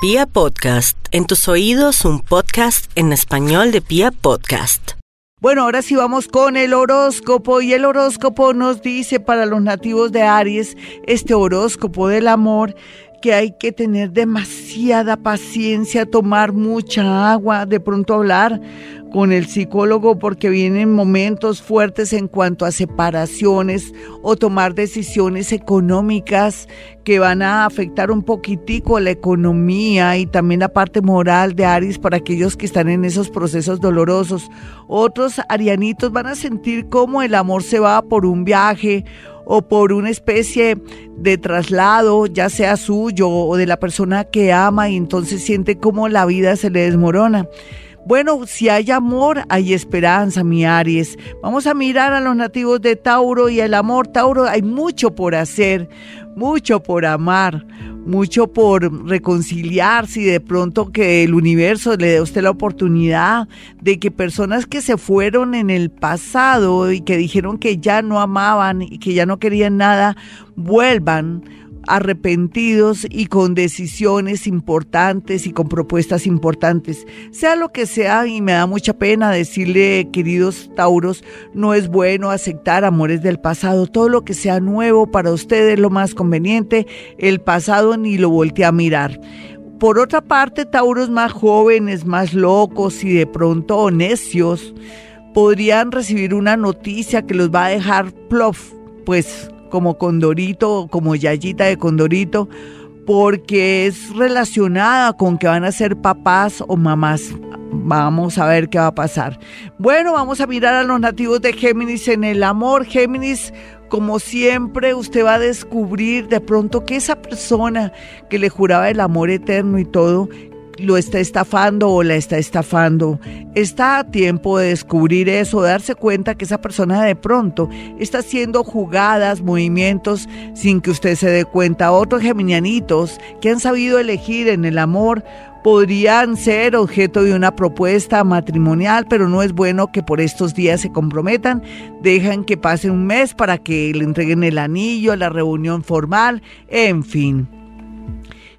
Pia Podcast, en tus oídos un podcast en español de Pia Podcast. Bueno, ahora sí vamos con el horóscopo y el horóscopo nos dice para los nativos de Aries, este horóscopo del amor, que hay que tener demasiada paciencia, tomar mucha agua, de pronto hablar con el psicólogo porque vienen momentos fuertes en cuanto a separaciones o tomar decisiones económicas que van a afectar un poquitico la economía y también la parte moral de Aries para aquellos que están en esos procesos dolorosos. Otros arianitos van a sentir como el amor se va por un viaje o por una especie de traslado, ya sea suyo o de la persona que ama y entonces siente como la vida se le desmorona. Bueno, si hay amor, hay esperanza, mi Aries. Vamos a mirar a los nativos de Tauro y el amor. Tauro, hay mucho por hacer, mucho por amar, mucho por reconciliarse y de pronto que el universo le dé a usted la oportunidad de que personas que se fueron en el pasado y que dijeron que ya no amaban y que ya no querían nada, vuelvan arrepentidos y con decisiones importantes y con propuestas importantes. Sea lo que sea, y me da mucha pena decirle, queridos Tauros, no es bueno aceptar amores del pasado. Todo lo que sea nuevo para ustedes es lo más conveniente. El pasado ni lo volteé a mirar. Por otra parte, Tauros más jóvenes, más locos y de pronto necios, podrían recibir una noticia que los va a dejar plof, pues como Condorito, como Yayita de Condorito, porque es relacionada con que van a ser papás o mamás. Vamos a ver qué va a pasar. Bueno, vamos a mirar a los nativos de Géminis en el amor. Géminis, como siempre, usted va a descubrir de pronto que esa persona que le juraba el amor eterno y todo, lo está estafando o la está estafando. Está a tiempo de descubrir eso, darse cuenta que esa persona de pronto está haciendo jugadas, movimientos sin que usted se dé cuenta. Otros geminianitos que han sabido elegir en el amor podrían ser objeto de una propuesta matrimonial, pero no es bueno que por estos días se comprometan. Dejan que pase un mes para que le entreguen el anillo, la reunión formal, en fin.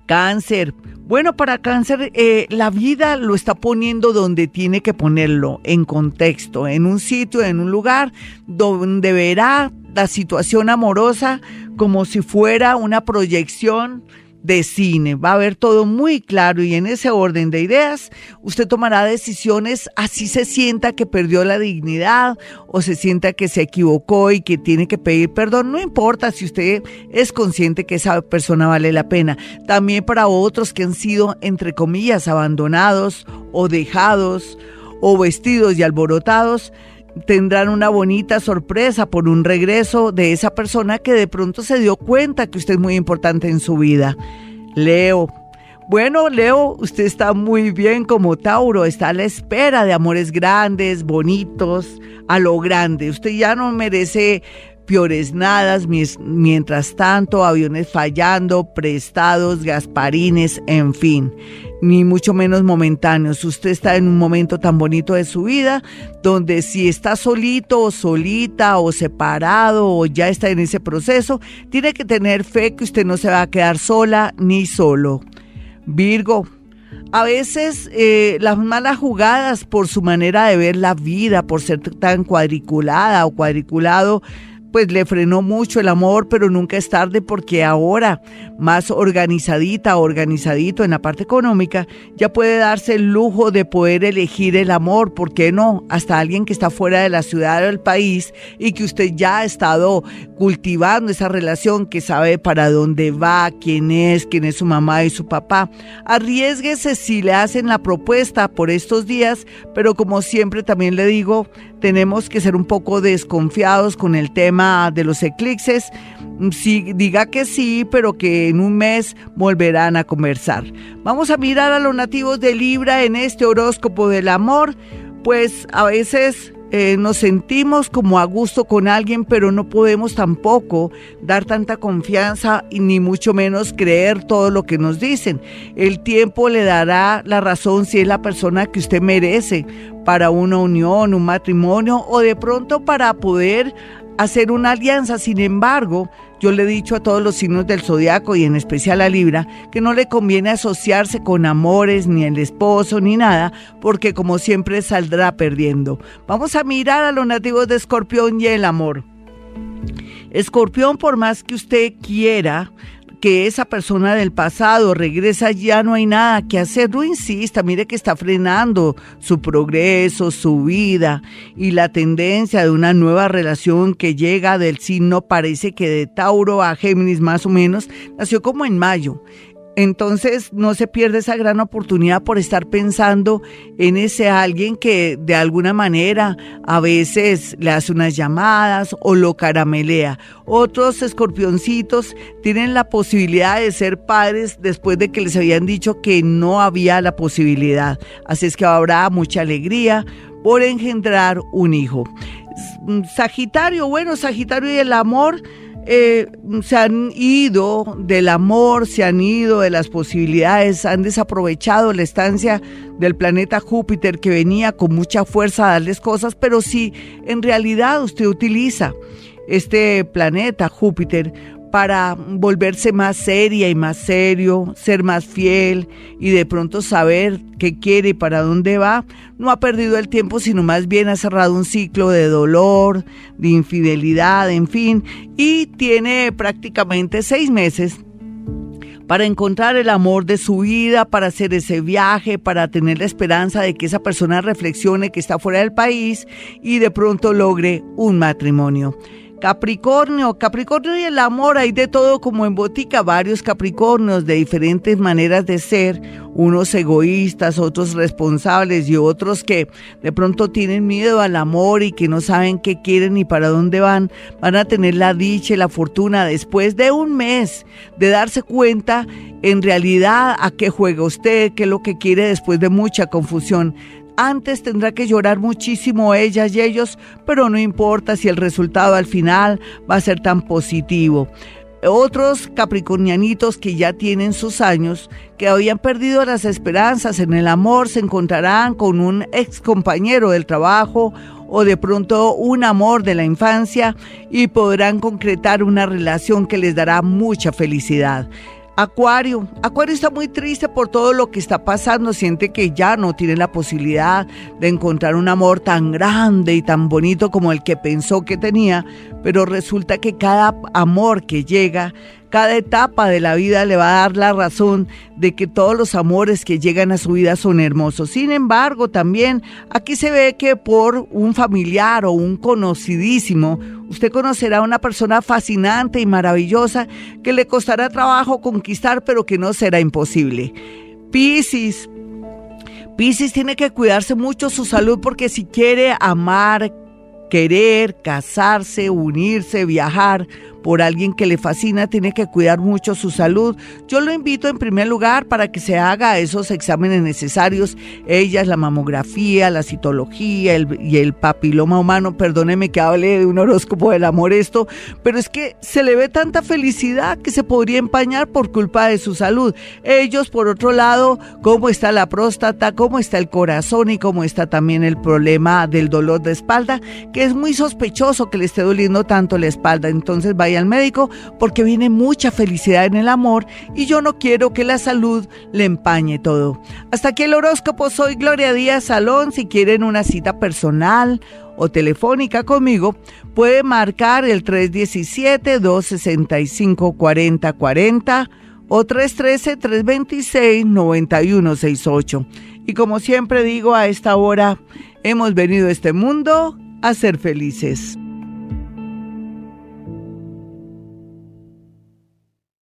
Cáncer, bueno, para cáncer, eh, la vida lo está poniendo donde tiene que ponerlo, en contexto, en un sitio, en un lugar donde verá la situación amorosa como si fuera una proyección de cine. Va a ver todo muy claro y en ese orden de ideas usted tomará decisiones así se sienta que perdió la dignidad o se sienta que se equivocó y que tiene que pedir perdón. No importa si usted es consciente que esa persona vale la pena. También para otros que han sido, entre comillas, abandonados o dejados o vestidos y alborotados, tendrán una bonita sorpresa por un regreso de esa persona que de pronto se dio cuenta que usted es muy importante en su vida. Leo. Bueno, Leo, usted está muy bien como Tauro, está a la espera de amores grandes, bonitos, a lo grande. Usted ya no merece peores nadas, mientras tanto, aviones fallando, prestados, gasparines, en fin ni mucho menos momentáneos. Usted está en un momento tan bonito de su vida donde si está solito o solita o separado o ya está en ese proceso, tiene que tener fe que usted no se va a quedar sola ni solo. Virgo. A veces eh, las malas jugadas por su manera de ver la vida, por ser tan cuadriculada o cuadriculado, pues le frenó mucho el amor, pero nunca es tarde porque ahora, más organizadita, organizadito en la parte económica, ya puede darse el lujo de poder elegir el amor, ¿por qué no? Hasta alguien que está fuera de la ciudad o del país y que usted ya ha estado cultivando esa relación, que sabe para dónde va, quién es, quién es su mamá y su papá. Arriesguese si le hacen la propuesta por estos días, pero como siempre también le digo, tenemos que ser un poco desconfiados con el tema de los eclipses. Si diga que sí, pero que en un mes volverán a conversar. Vamos a mirar a los nativos de Libra en este horóscopo del amor, pues a veces eh, nos sentimos como a gusto con alguien, pero no podemos tampoco dar tanta confianza ni mucho menos creer todo lo que nos dicen. El tiempo le dará la razón si es la persona que usted merece para una unión, un matrimonio o de pronto para poder hacer una alianza. Sin embargo, Yo le he dicho a todos los signos del zodiaco y en especial a Libra que no le conviene asociarse con amores, ni el esposo, ni nada, porque como siempre saldrá perdiendo. Vamos a mirar a los nativos de Escorpión y el amor. Escorpión, por más que usted quiera que esa persona del pasado regresa, ya no hay nada que hacer. No insista, mire que está frenando su progreso, su vida y la tendencia de una nueva relación que llega del signo, parece que de Tauro a Géminis más o menos, nació como en mayo. Entonces no se pierde esa gran oportunidad por estar pensando en ese alguien que de alguna manera a veces le hace unas llamadas o lo caramelea. Otros escorpioncitos tienen la posibilidad de ser padres después de que les habían dicho que no había la posibilidad. Así es que habrá mucha alegría por engendrar un hijo. Sagitario, bueno, Sagitario y el amor eh, se han ido del amor, se han ido de las posibilidades, han desaprovechado la estancia del planeta Júpiter que venía con mucha fuerza a darles cosas, pero si en realidad usted utiliza este planeta Júpiter para volverse más seria y más serio, ser más fiel y de pronto saber qué quiere y para dónde va, no ha perdido el tiempo, sino más bien ha cerrado un ciclo de dolor, de infidelidad, en fin, y tiene prácticamente seis meses para encontrar el amor de su vida, para hacer ese viaje, para tener la esperanza de que esa persona reflexione que está fuera del país y de pronto logre un matrimonio. Capricornio, Capricornio y el amor, hay de todo como en botica, varios Capricornios de diferentes maneras de ser, unos egoístas, otros responsables y otros que de pronto tienen miedo al amor y que no saben qué quieren ni para dónde van, van a tener la dicha y la fortuna después de un mes de darse cuenta en realidad a qué juega usted, qué es lo que quiere después de mucha confusión. Antes tendrá que llorar muchísimo ellas y ellos, pero no importa si el resultado al final va a ser tan positivo. Otros capricornianitos que ya tienen sus años, que habían perdido las esperanzas en el amor, se encontrarán con un ex compañero del trabajo o de pronto un amor de la infancia y podrán concretar una relación que les dará mucha felicidad. Acuario, Acuario está muy triste por todo lo que está pasando, siente que ya no tiene la posibilidad de encontrar un amor tan grande y tan bonito como el que pensó que tenía, pero resulta que cada amor que llega cada etapa de la vida le va a dar la razón de que todos los amores que llegan a su vida son hermosos. Sin embargo, también aquí se ve que por un familiar o un conocidísimo, usted conocerá a una persona fascinante y maravillosa que le costará trabajo conquistar, pero que no será imposible. Piscis. Piscis tiene que cuidarse mucho su salud porque si quiere amar, querer, casarse, unirse, viajar, por alguien que le fascina, tiene que cuidar mucho su salud. Yo lo invito en primer lugar para que se haga esos exámenes necesarios, ellas, la mamografía, la citología y el papiloma humano. Perdóneme que hable de un horóscopo del amor esto, pero es que se le ve tanta felicidad que se podría empañar por culpa de su salud. Ellos, por otro lado, cómo está la próstata, cómo está el corazón y cómo está también el problema del dolor de espalda, que es muy sospechoso que le esté doliendo tanto la espalda. Entonces vaya al médico porque viene mucha felicidad en el amor y yo no quiero que la salud le empañe todo. Hasta aquí el horóscopo. Soy Gloria Díaz Salón. Si quieren una cita personal o telefónica conmigo, puede marcar el 317-265-4040 o 313-326-9168. Y como siempre digo, a esta hora hemos venido a este mundo a ser felices.